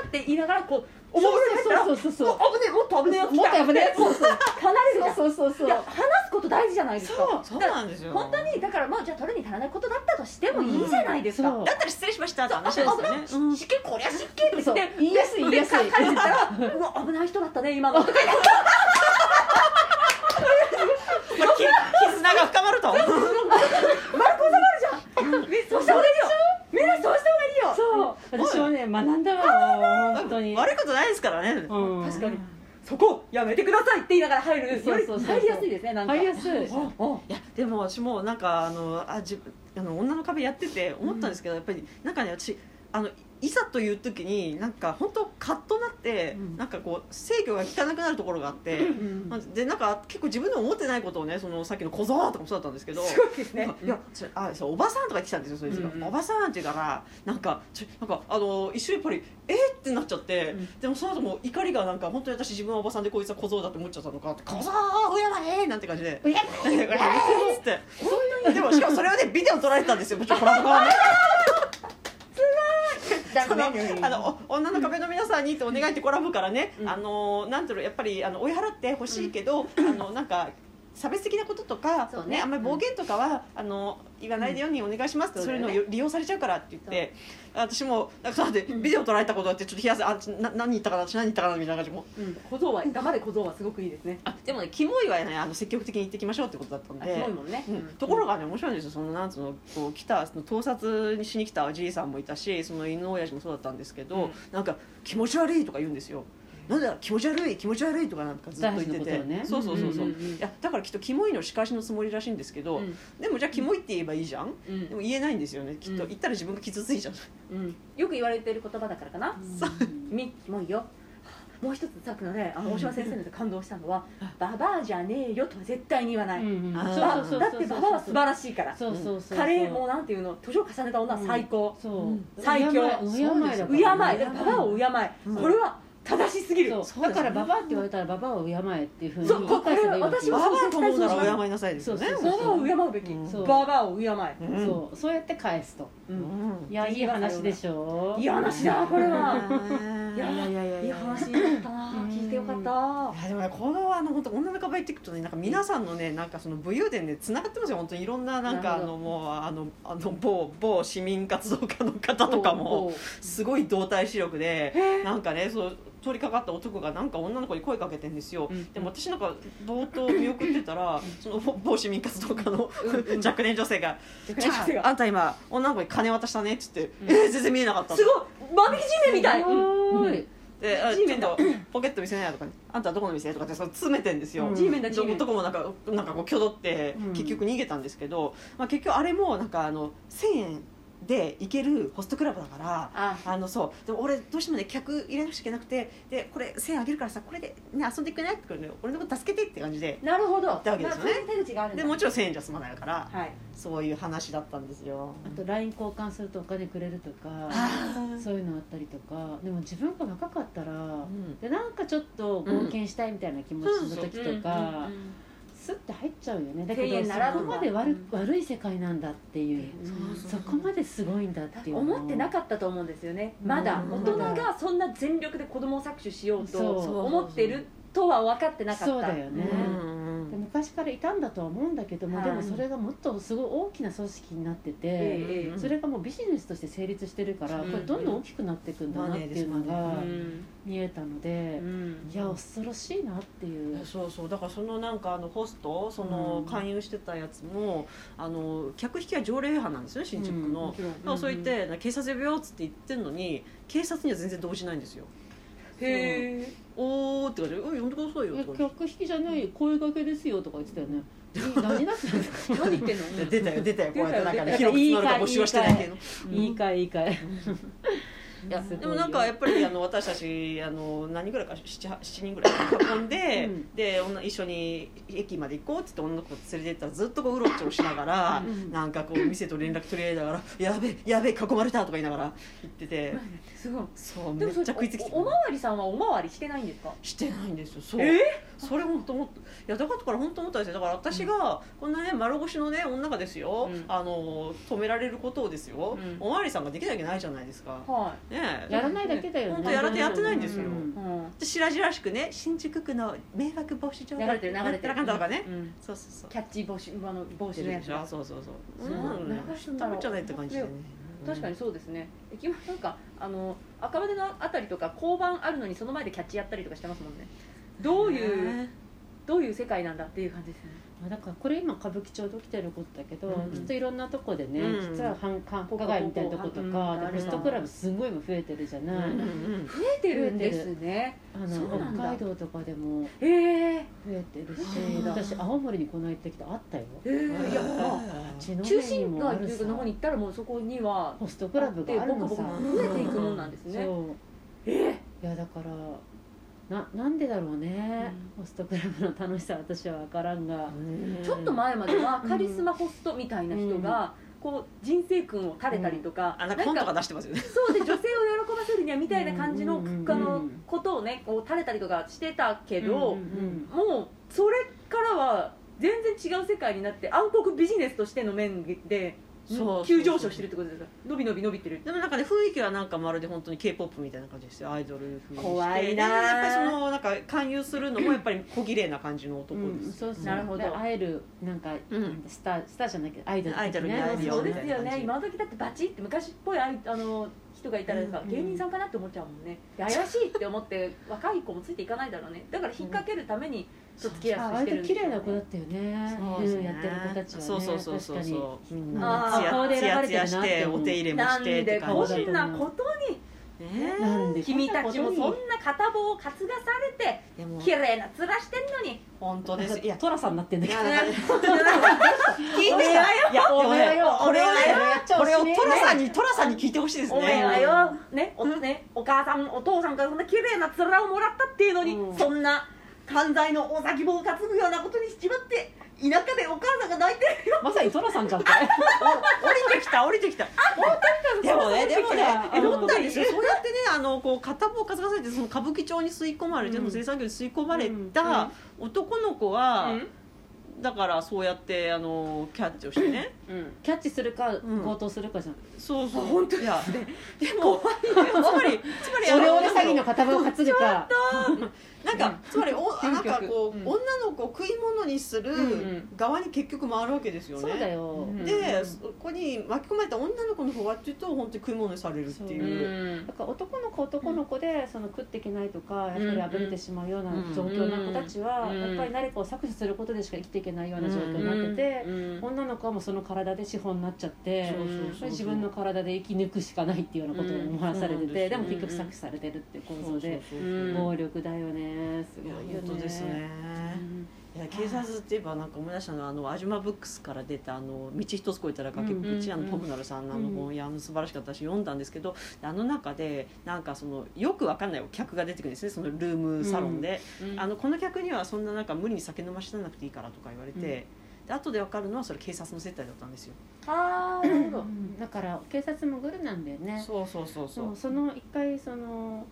ーって言いながらこうおもむろに入ったらそうそうそうそう危ねえもっと危ねえやつもっと危ねえそうそう離れるじゃんそうそう。そう話すこと大事じゃないですか。そうなんですよ。本当にだからまあじゃあ取るに足らないことだったとしてもいいじゃないですか、だったら失礼しましたって話ですよね。う。ん。湿気こりゃ湿気って言って言いやすい言いやすい。で帰ってったらうわ危ない人だったね今の。とか言ってまあき絆が深まると丸く収まるじゃんそうした方がいいよみんなそうした方がいいよそう私もね学んだわ本当に悪いことないですからねうん確かにそこやめてくださいって言いながら入るよりそうそう入りやすいですねなんか入りやすいいやでも私もなんかあのあ自あの女の壁やってて思ったんですけど、やっぱりなんかね私あのいざという時になんか本当カッとなって、うん。なんかこう制御が効かなくなるところがあって、でなんか結構自分でも思ってないことをねそのさっきの小僧とかもそうだったんですけどいやそれあそうおばさんとか言ってきたんですよそいつが、うんうん。おばさんって言うからなんかちょなんかあの一瞬やっぱりえー、ってなっちゃって、うん。でもその後もう怒りがなんか本当に私自分はおばさんでこいつは小僧だって思っちゃったのかって小僧親はえーなんて感じで。うや「う えー!」っつって。でもしかもそれをねビデオ撮られてたんですよもちろんコラボ側ね そのあのお女の壁の皆さんにってお願いってコラボからね、うん。あのなんていうのやっぱりあの追い払ってほしいけど、あのなんか差別的なこととか、ね。ねあんまり暴言とかは、あの言わないでようにお願いしますって、うんそういうのを利用されちゃうからって言って私もなんかだってビデオ撮られたことあってちょっと冷やすあちな何言ったかな私何言ったかなみたいな感じも。うん。小僧は黙れ小僧はすごくいいですね。あでもねキモいはねあの積極的に言ってきましょうってことだったんあで。いもん。ね、うん。ところがね面白いんですよ。そのなんつうのこう来たその盗撮にしに来たおじいさんもいたしその犬親父もそうだったんですけど、うん。なんか気持ち悪いとか言うんですよなんだ気持ち悪い気持ち悪いとかなんかずっと言ってて、ねそうそうそうそう、いやだからきっとキモいの仕返しのつもりらしいんですけど、うん。でもじゃあキモいって言えばいいじゃん、うん。でも言えないんですよねきっと、うん。言ったら自分が傷ついちゃううん。よく言われてる言葉だからかな。うん。君キモいよ。もう一つさっきのねあの大島先生ので感動したのは「ババアじゃねえよ」とは絶対に言わない、だってババアは素晴らしいから。そうそうそうカレーもうなんていうの年を重ねた女は最高、最強。敬い。だから敬らババアを敬い、うんこれは正しすぎる。だからババアって言われたらババアを敬えっていうふうにそうこれは私もババアと思うなら敬いなさいですよねそうババアを敬うべき、ババアを敬え、うん。そう。そうやって返すと。いやいい話でしょいい話だこれは。いやいやいやいやいい話だったな。うん。聞いてよかった。いやでもねこのあの本当女のカバ行っていくとねなんか皆さんのねなんかその武勇伝でつながってますよ。本当にいろんななんかあのもうあのあの某某市民活動家の方とかもすごい動体視力でへなんかねそう通りかかった男がなんか女の子に声かけてんですよ、うん。でも私なんか冒頭見送ってたらその某某市民活動家のうんうん。若年女性が「若じゃああんた今女の子に金渡したね」っつって「うん。えー全然見えなかった」すごい万引きメンみたい。すごい。であちょっとポケット見せないやとかね。あんたはどこの店とかってその詰めてんですよ、うん。男もなんかなんかこう挙動ってうん。結局逃げたんですけど、まあ、結局あれもなんかあの1000円で行けるホストクラブだからあ。あのそう。でも俺どうしてもね客入れなくちゃいけなくてでこれ1000円あげるからさこれで、ね、遊んでくれない？ってね俺のこと助けてって感じで。なるほど。たわけですよね。手口があるでもちろん1000円じゃ済まないからはい。そういう話だったんですよ。あと LINE 交換するとお金くれるとかそういうのあったりとか。でも自分が若かったら、ん。でなんかちょっと冒険したいみたいな気持ちの時とか、うんうんスッて入っちゃうよね。だ1000けどそこまで悪,、うん。悪い世界なんだっていう、そこまですごいんだっていう。思ってなかったと思うんですよね。まだ。うん。大人がそんな全力で子供を搾取しようと思ってるとは分かってなかった。そうだよね。うん。で昔からいたんだとは思うんだけども、はい。でもそれがもっとすごい大きな組織になってて、ええそれがもうビジネスとして成立してるから、うん。これどんどん大きくなっていくんだなっていうのがうん。見えたので、うん。いや恐ろしいなっていう。そうそう。だからそのなんかあのホストそのうん。勧誘してたやつも、あの客引きは条例違反なんですよね新宿区の、もちろん。そう言って、警察呼ぶよっつって言ってるのに警察には全然動じないんですよへえおーって感じ。で「うん呼んでくださいよ」えとか客引きじゃない声掛けですよとか言ってたよね。え何だ 何言ってんの？出たよ出たよこうやってなんかね広く募集はしてないけど。いいかいいいかいいでもなんかやっぱりあの私たちあの何人ぐらいか 7, 7人ぐらい囲んで、うん。で女一緒に駅まで行こうって言って女の子連れて行ったらずっとこううろちょろしながら、うん。なんかこう店と連絡取り合いながら「やべえやべえ囲まれた」とか言いながら言ってて。すごい。そうめっちゃ食いつきておおまわりさんはおまわりしてないんですか？してないんですよそう、えそれ本当思ったいやだから本当思ったんですよ。だから私がこんなね丸腰のね女がですよ、うん。あの止められることをですよ、うん。おまわりさんができなきゃないじゃないですか、はね。えやらないだけだよね。本当やらてやってないんですよ。うい、うん。で白々しくね新宿区の迷惑防止条例流れてる流れてる。なんとかね、うん。そうそうそう。キャッチ帽子あの帽子のやつでしょ。そうそうそうそう。うん。流すんだろう知ったもんじゃないって感じでね。確かにそうですね。駅前なんか。あの赤羽のあたりとか交番あるのにその前でキャッチやったりとかしてますもんね。どういうね。どういう世界なんだっていう感じですね。まあだからこれ今歌舞伎町で起きてることだけど、うんきっといろんなとこでね、うん実は繁繁華街みたいなとことうんか、でうんホストクラブすごい増えてるじゃない、うんうん増えてるんです。ね。あの北海道とかでも増えてるしそうなんだ私青森にこの間行ってきたあったよ。へえいやあ血の中心街というかの方に行ったらもうそこにはホストクラブがあるのさ。増えていくもんなんですね。えいやだからななんでだろうね、ホストクラブの楽しさは私は分からんが、ちょっと前まではカリスマホストみたいな人がこう人生訓を垂れたりとかあなんか本とか出してますよね。そうで女性を喜ばせるにはみたいな感じのうん。うん。うんあのことをねこう垂れたりとかしてたけど、うんうん。もうそれからは全然違う世界になって暗黒ビジネスとしての面でそう急上昇してるってことですか伸び伸び伸びてる。でもなんかね雰囲気はなんかまるで本当に k p o p みたいな感じですよ。アイドル風にして。怖いなでやっぱりそのなんか勧誘するのもやっぱり小綺麗な感じの男うんです、そうそう。なるほど。で会えるなんか、うん。スタースターじゃないけどアイドルアイドルにね会えるよそうですよね。今時だってバチって昔っぽいあの人がいたらさ、うん芸人さんかなって思っちゃうもんね。で 怪しいって思って若い子もついていかないだろうね。だから引っ掛けるためにと割と綺麗な子だったよね。そうですね。うんやってる子たちはね。そうそうそうそうそう。みん。あなー。顔で選ばれてるなってお手入れもしてってで感じな。ことに。君たちもそんなこ片棒を担がされて綺麗な面してんのに。本当です。いやトラさんになってんだけど。聞いておめえはよいやでもねこれをねこれをねトラさんにトラさんに聞いてほしいですおめえはねよ、ねおね、お母さんお父さんからそんな綺麗な面をもらったっていうのに、うん。そんな犯罪のお先棒を担ぐようなことにしちまって田舎でお母さんが泣いてるよ。まさにトラさんじゃん。って降りてきた降りてきた。でもねでもねうん思ったんですよそうやってねあのこう片棒担がされてその歌舞伎町に吸い込まれて、うん。生産業に吸い込まれた男の子は、だからそうやってあのキャッチをしてね。うん。キャッチするかん。強盗するかじゃん。そうそう。本当いやででもつまりつまりオレオレ詐欺の片棒を担ぐか。なんか、つまりおあなんかこう、うん。女の子を食い物にするん側に結局回るわけですよね、そうだよ。うん。で、そこに巻き込まれた女の子の方はっていうと本当に食い物にされるっていう。だから男の子男の子でその食っていけないとかやっぱりあぶれてしまうようなうん状況な子たちはうんやっぱり誰かを搾取することでしか生きていけないような状況になってて女の子はもうその体で資本になっちゃって自分の体で生き抜くしかないっていうようなことを思わされててでうんも結局搾取されてるっていう構造で暴力だよね。すごいよねいや警察って言えばなんか思い出したのはあのアジュマブックスから出たあの道一つ越えたら崖っぷち、うんあのポムナルさんのあの本、いやあの素晴らしかったし読んだんですけどあの中でなんかそのよくわかんない客が出てくるんですねそのルームサロンで、あのこの客にはそんななんか無理に酒飲ましなくていいからとか言われて、で後でわかるのはそれ警察の接待だったんですよ、ああなるほど。うんだから警察もグルなんだよね。そうそうそう。そうその一回その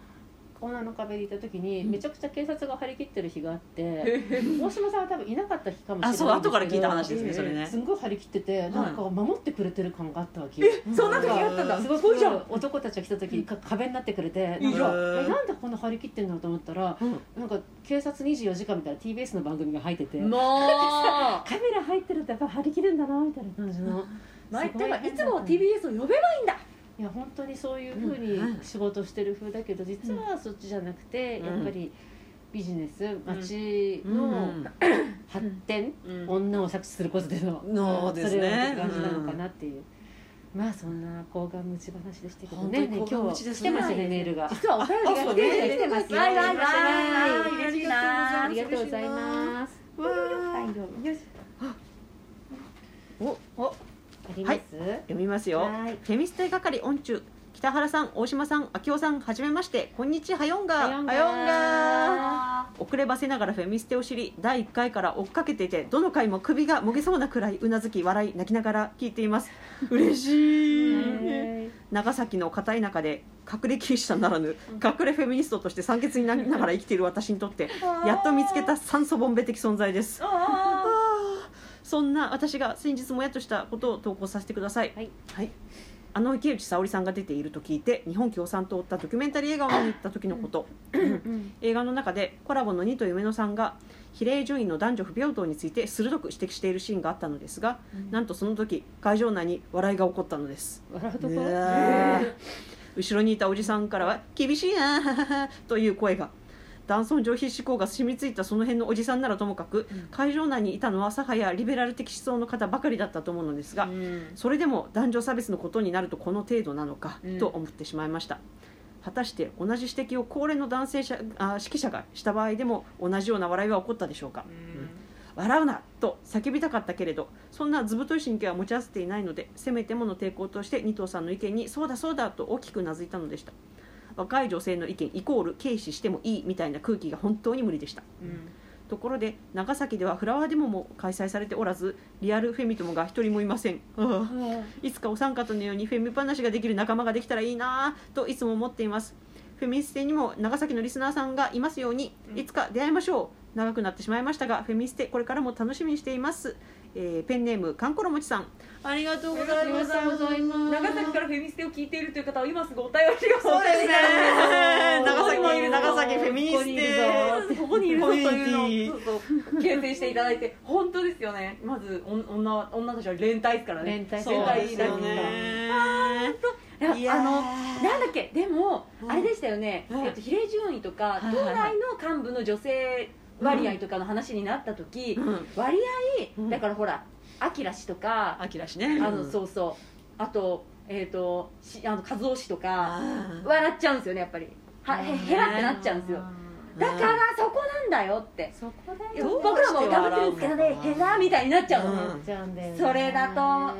女の壁にいた時にめちゃくちゃ警察が張り切ってる日があって大島さんは多分いなかった日かもしれないあそう後から聞いた話ですねそれね。すんごい張り切っててなんか守ってくれてる感があったわけえそんな時あったんだ。すごいじゃん。く男たちが来た時か壁になってくれてなんかえなんでこんな張り切ってんのと思ったらうん。なんか警察24時間みたいな TBS の番組が入っててもう カメラ入ってるとやっぱ張り切るんだなみたいな感じの。前すごいだからいつも TBS を呼べばいいんだいや本当にそういうふうにうん仕事してる風だけど実はそっちじゃなくて、うん。やっぱりビジネス街のうん。発展、うん。女を搾取することでの、そうですね。それはって感じなのかなっていう、まあそんな高顔無知話でしたけどねね。今日来てますねメールが。実はお便りが来て来てますよ。わい。わいはい嬉しいな。ありがとうございます。わー。はいよしおあります、読みますよ。はい。フェミステ係オンチュ北原さん大島さん秋夫さんはじめましてこんにちはよんが。はよんが。あ遅ればせながらフェミステを知り第1回から追っかけていてどの回も首がもげそうなくらいうなずき笑い泣きながら聞いています。嬉しい。はい。長崎の片田舎で隠れキリシタンならぬ隠れフェミニストとして酸欠になりながら生きている私にとってやっと見つけた酸素ボンベ的存在です。あそんな私が先日もやっとしたことを投稿させてください。はい、はい、あの池内沙織さんが出ていると聞いて日本共産党を追ったドキュメンタリー映画を見に行った時のこと。うん映画の中でコラボの二と夢野さんが比例順位の男女不平等について鋭く指摘しているシーンがあったのですが、うん。なんとその時会場内に笑いが起こったのです。笑うとこ、後ろにいたおじさんからは「厳しいなははは」という声が男尊女卑志向が染みついたその辺のおじさんならともかく、うん。会場内にいたのは左派やリベラル的思想の方ばかりだったと思うのですが、うんそれでも男女差別のことになるとこの程度なのか、うんと思ってしまいました果たして同じ指摘を高齢の男性者あ指揮者がした場合でも同じような笑いは起こったでしょうか、笑うなと叫びたかったけれどそんな図太い神経は持ち合わせていないのでせめてもの抵抗として二藤さんの意見にそうだそうだと大きくうなずいたのでした若い女性の意見イコール軽視してもいいみたいな空気が本当に無理でした。ところで長崎ではフラワーデモも開催されておらずリアルフェミ友が一人もいません。いつかお三方のようにフェミ話ができる仲間ができたらいいなぁといつも思っています。フェミステにも長崎のリスナーさんがいますようにいつか出会いましょう。長くなってしまいましたがフェミステこれからも楽しみにしています。えーペンネームかんころもちさんありがとうございます。長崎からフェミステを聞いているという方は今すぐお便りが。そうですね。長崎ここにいる長崎フェミニステここにいるぞ。というのを形成していただいて本当ですよね。まずお女女たちは連帯ですからね。連帯連帯ねいやいやー。あのなんだっけ？でも、うんあれでしたよね、はい。えっと、比例順位とか、はいはい党内の幹部の女性割合とかの話になった時、うん。割合、うん。だからほらあきら氏とか、あきらしね。あのそうそう。あとえっ、としあの和夫氏とか笑っちゃうんですよねやっぱり。はへへらってなっちゃうんですよ。だからそこなんだよって。そこだよ。僕らも歌ってるんですけどねへらみたいになっちゃうの、うん。それだと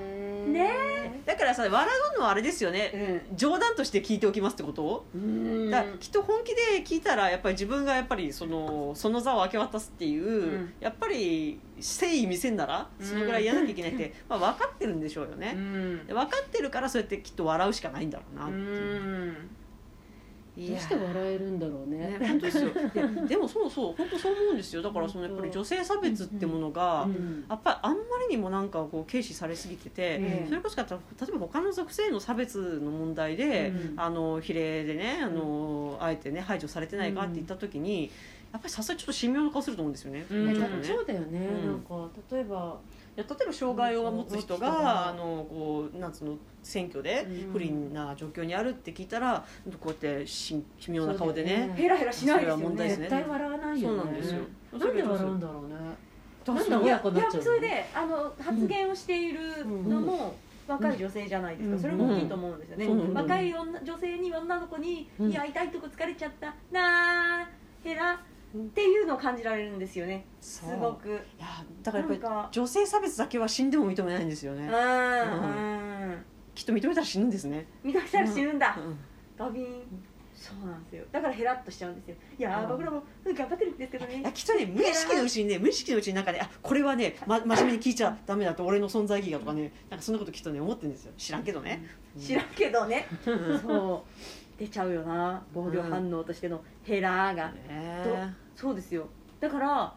ね。だからさ笑うのはあれですよね。冗談として聞いておきますってこと？うん。だきっと本気で聞いたらやっぱり自分がやっぱりそのその座を明け渡すっていう、ん。やっぱり誠意見せんならそのぐらいやらなきゃいけないって、まあ、分かってるんでしょうようね、分かってるからそうやってきっと笑うしかないんだろうなうっていう、どうして笑えるんだろうね。ね、本当ですよ。ででもそうそう本当そう思うんですよ。だからそのやっぱり女性差別ってものが、うんやっぱりあんまりにもなんかこう軽視されすぎてて、ええ。それこそか例えば他の属性の差別の問題で、うんあの比例でねあの、あえてね排除されてないかって言った時に、やっぱりさすがにちょっと神妙な顔すると思うんですよね。ね。そうだよね、うん。なんか例えば例えば障害を持つ人がが。あのこうなんつうの選挙でうん。不利な状況にあるって聞いたらこうやって神奇妙な顔でね。ヘラヘラしないですよね。絶対笑わないよね。そうなんですよ。なんで笑うんだろうね。なんで親子になっちゃうの？それであの発言をしているのも、若い女性じゃないですか、うん。それも大きいと思うんですよね、うん。若い女女性に女の子に「うん。いや痛いとこ疲れちゃった。なあヘラ」っていうのを感じられるんですよね。すごく。いやだからやっぱり女性差別だけは死んでも認めないんですよね。うんうん。きっと認めたら死ぬんですね、見たしたら死ぬんだ、うんガビン。そうなんですよ。だからヘラっとしちゃうんですよ。いや僕らもうん頑張ってるんですけどね。いやきっとね無意識のうちにね無意識のうちになんかねあこれはね、ま、真面目に聞いちゃダメだと俺の存在意義がとかねなんかそんなこときっとね思ってるんですよ。知らんけどね、知らんけどね。うん。そう出ちゃうよな防御反応としてのヘラーが、ねそうですよ。だから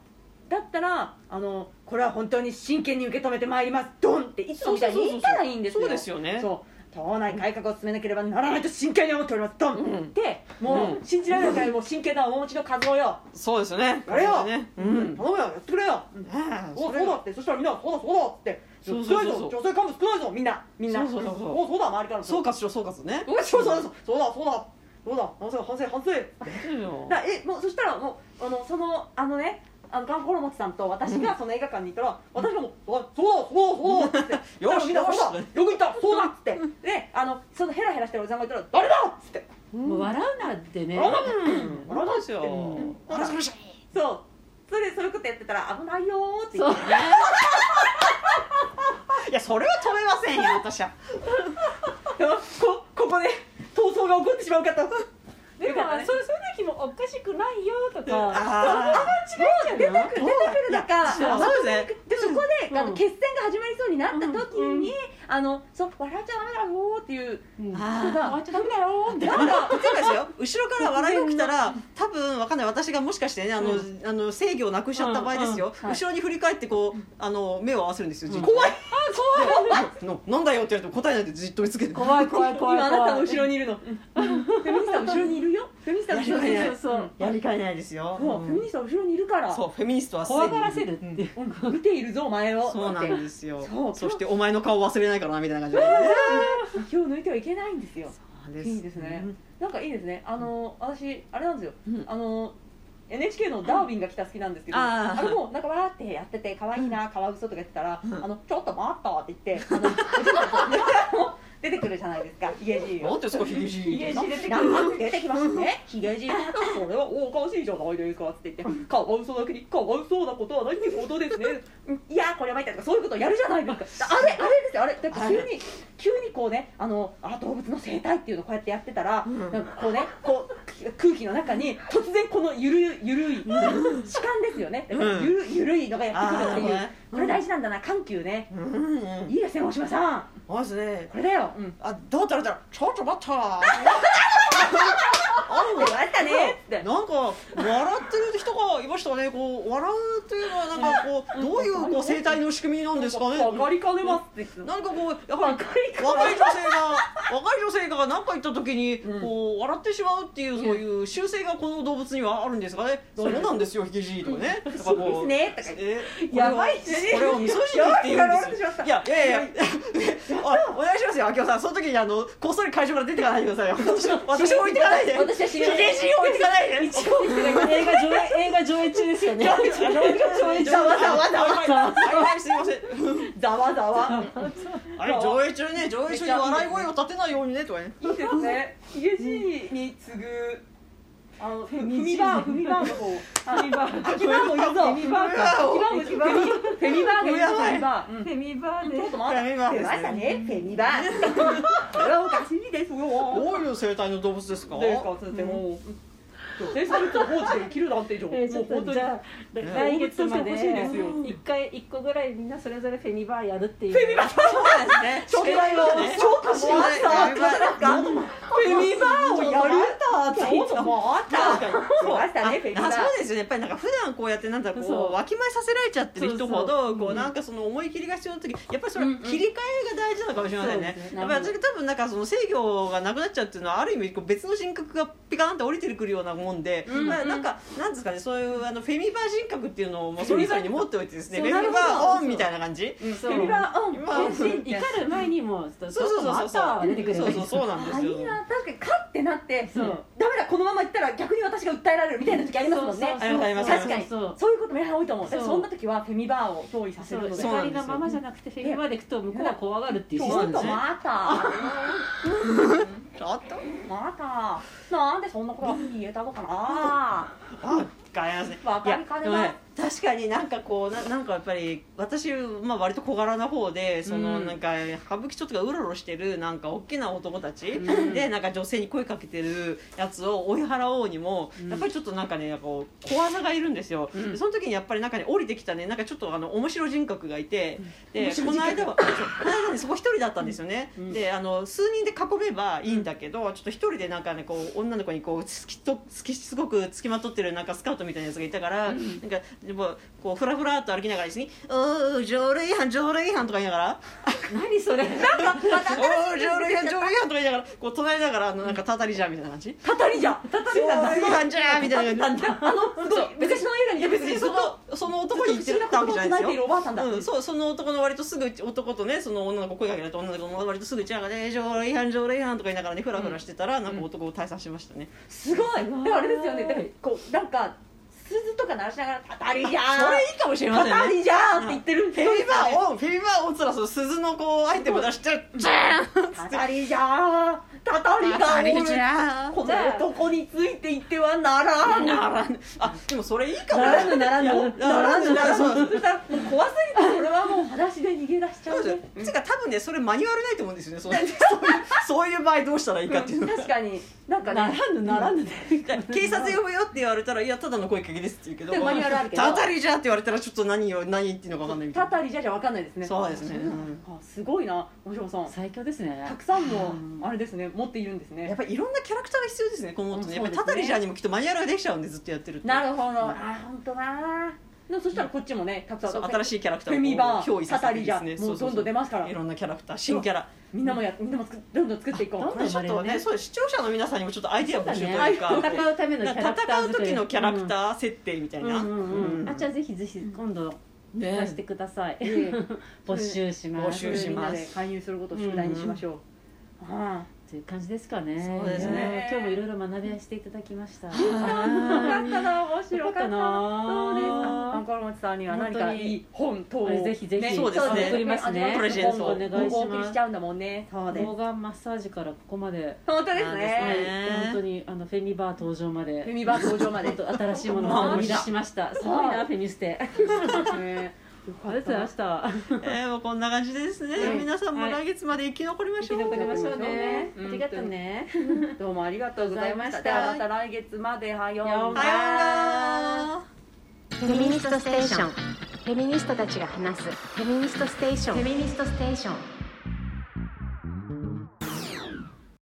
だったらあのこれは本当に真剣に受け止めてまいります。ドンっていつもみたいに言ったらいいんですよ。そうですよね。そう。党内改革を進めなければならないと真剣に思っておりますドン、うんってもう、うん。信じられないくらいもう真剣な面持ちの数をよ、そうですよね。やれよ。ねううん。ん、頼むよ。やってくれよ、そうだって。そしたらみんなそうだそうだってそうそう女性幹部少ないぞみんな。みんな。そうそうそうそう。おそうだ周りから総括しろ総括ね。そうそうそう。そうそうだそうだ。そうだ反省。反省反省。だえもうそしたらもうあのそのあのねあのガンコロモチさんと私がその映画館に行ったら、私がもう「あそうだそうだそうだ」っつって。よしみんなよし。そうだよく言ったそうだ」っつって。であのそのヘラヘラしてるおじさんがいたら「誰だ!」っつってもう笑うなってね。笑うん笑うんですよ。うん笑って。ましたそう。それでそういうことやってたら危ないよーって言そう。っていやそれは止めませんよ私は。こここで闘争が起こってしまうかと。でもよかったね。そうそういう時もおかしくないよとか。あ違うじゃん。出てくる出てくるだかそうですね。でそこで、あのうん決戦が始まりそうになった時に、うんあのそう笑っちゃダメだよーっていううん。笑っちゃダメだよって。なんか例えばですよ後ろから笑いが来たら多分わかんない。私がもしかしてねあの、うあの制御をなくしちゃった場合ですよ、後ろに振り返ってこうあの目を合わせるんですよ、じっと。怖い。のなんだよって言われても答えないでじっと追いつけて。怖い怖い怖い今 あなたの怖い後ろにいるの。フェミニストは後ろにいるよ。フェミニストは後ろに。いるやりかねない。そうそうやりかねないですよ、フェミニストは後ろにいるから。そうフェミニストは怖がらせるって。いううん。見ているぞお前を。そうなんですよ。そう。そしてお前の顔忘れないからなみたいな感じで。気を抜いてはいけないんですよ。いいですね。なんかいいですね。あの私あれなんですよ。うん。あの NHK のダーウィンが来た好きなんですけど、あれもなんかわーってやってて可愛いなカワウソとか言ってたら、うん。あのちょっと待ったって言ってあの 出てくるじゃないですか。ヒゲじいなんですかヒゲじいヒゲじい出てくる出てきますね。ヒゲじい。それはおかしいじゃないですかって言って。カワウソだけにカワウソなことはないってことですね。うん。いやこれは参ったとかそういうことをやるじゃないですか。あれあれですよ。あれだから急に急にこうねあのあ動物の生態っていうのをこうやってやってたら、うん。なんかこうねこう空気の中に突然このゆるゆるい主観ですよね。だからゆるゆるいのがやってくるっていう、これ大事なんだな。緩急ね。いいですね大島さんそうでこれだよ、うん、あどうだろうだろう。ちょっと待った あの出ましたね。っ てなんか笑ってる人がいましたね。こう笑うというのはなんかこうどういうこう生態の仕組みなんですかね。わかりかねますってなんかこうやっぱり若い女性が若い女性が何か言った時にこう笑ってしまうっていうそういう習性がこの動物にはあるんですかね。そうなんですよヒゲじいとかねそうですね。とかやばいこれをこれを味噌汁って言うんですよ。いやいやいや。あお願いしますよ秋夫さん。その時にあのこっそり会場から出てかないでくださいよ。私私置いてかないで私は知りませんい置いてかないで映画上映映画上映中ですよね。ざわざわざわはいはい。すいませんざわざわ。あれ上映中ね上映中に笑い声を立てないようにねとかね。いいですね。ヒゲじいに次ぐあのフェミバーフェミバーの方フェミバー秋バフェミバーフェミバーがフェミバーうん。フェミバーでちょっと待って。フェミバーね出ましたねフェミバーこれはおかしいですよ。どういう生態の動物ですか？ですかつってもう女性差別を放置で生きるなんて以上えーもう本当に。来月まで欲しいですよ。一回一個ぐらいみんなそれぞれフェミバーやるっていう。フェミバー。そうですね。ちょっとちょっとしましたなんか。フェミバーをやるって。ちょっともうあった。ねフェミバー。あそうですよね。やっぱりなんか普段こうやってなんだこそう。うわきまえさせられちゃってる人ほどこうなんかその思い切りが必要な時やっぱりそれ切り替えが大事なのかもしれませんね。やっぱり私多分なんかその制御がなくなっちゃうっていうのはある意味こう別の人格がピカーンって降りてくるようなもんで、うんうん。まあ、なんかなんですかねそういうあのフェミバー人格っていうのをもうそれぞれに持っておいてですねフェミバーオンみたいな感じ。うんフそう。ェミバーうん今怒る前にもうそうそうそう。そうあったわ出てくるそうそうそうなんですよ。あいいな。確かにカッてなってそう。ダメだこのままいったら逆に私が訴えられるみたいな時ありますもんね。ありますあります。確かに。そう。そういうことめっちゃ多いと思う。そう。そんな時はフェミバーを憑依させそう。るのでそう怒りのままじゃなくてフェミバーでいくと向こうは怖がるっていうシステムですねちょっとまた？ちょっとまた？なんでそんなことが言えたのかな？あわかりかねますい確かになんかこうななんかやっぱり私、まあ、割と小柄な方でその、うん。なんか歌舞伎町とかうろうろしてるなんか大きな男たち、うん。でなんか女性に声かけてるやつを追い払おうにも、うん。やっぱりちょっとなんかねこう小技がいるんですよ、うん。でその時にやっぱり中に降りてきたねなんかちょっとあの面白人格がいて、で面白こ人格。の間は そうこの間ねそこ一人だったんですよね、うん。であの数人で囲めばいいんだけど、ちょっと一人でなんかねこう女の子にこうつきとつきすごくつきまとってるなんかスカウトみたいなやつがいたから、なんかでもこうフラフラっと歩きながらですね「おー条例違反条例違反」とか言いながら。何それ「おー条例違反条例違反」とか言いながらこう隣ながらあのなんかたたりじゃんみたいな感じたたりじゃんたたりじゃんじゃーみたいな感じあの昔の映画にいや別にそのその男に言ってたわけじゃないですようん、そうその男の割とすぐ男とねその女の子声かけられた女の子の割とすぐうちらがね条例違反条例違反とか言いながらねフラフラしてたら、なんか男を退散しましたね、すごいでもあれですよねだからこうなんか鈴とか鳴らしながら「たたりじゃん」それいいかもしれまたせんねたりじゃんって言ってるフェミバーをフェミバーを打つらその鈴のこうアイテム出してジャーンたたりじゃんたたりがおるじゃーこの男についていってはならんんならん。あでもそれいいかもならぬならぬならぬならぬ怖すぎてそれはもう裸足で逃げ出しちゃそううねですよてか多分ねそれマニュアルないと思うんですよねそういうそういう場合どうしたらいいかっていうのが確かになんかね。ならぬならぬで。警察呼ぶよって言われたら「いやただの声かけです」って言うけどでもマニュアルあるけど。たたりじゃって言われたらちょっと何を何言っていうのか分かんない。みたいなたたりじゃじゃわかんないですね。そうですね。うんあすごいな大島さん。最強ですね。たくさんもうん。あれですね持っているんですね。やっぱりいろんなキャラクターが必要ですね今後とね。やっぱりそうですね。たたりじゃにもきっとマニュアルができちゃうんでずっとやってるとなるほど。あ本当なでもそしたらこっちもねたくさん新しいキャラクタフェミーバーを憑依させてですね。たたりじゃもうどんどん出ますから。いろんなキャラクター新キャラ。みんなもやみんなもどんどん作っていこう。どんどんこれちょっとねそう視聴者の皆さんにもちょっとアイディア募集というか。戦うためのキャラクター戦う時のキャラクター設定みたいな。うんうんうんうん。あじゃあぜひぜひ今度ね出してください。ええ 募集します。募集します。みんなで介入することを宿題にしましょう、あという感じですかね。そうですね。今日もいろいろ学びはしていただきました。あよかった。な面白かったなそうです。アンコールモチさんには何かいい本等をぜひぜひ。そうですね。送りますね。プレゼント。お願いします。しちゃうんだもんね。そうです。マッサージからここまで。本当ですね。本当にあのフェミバー登場まで。フェミバー登場まで。新しいものを生み出しました。すごいなフェミステねありがとうございました。えーもうこんな感じですね。うん皆さんも来月まで生き残りましょう。生き残りましょうね。うん。ありがとうねどうもありがとうございました。ありがとうございました。また来月まで。はようなら。フェミニストステーション。フェミニストたちが話す。フェミニストステーション。フェミニストステーション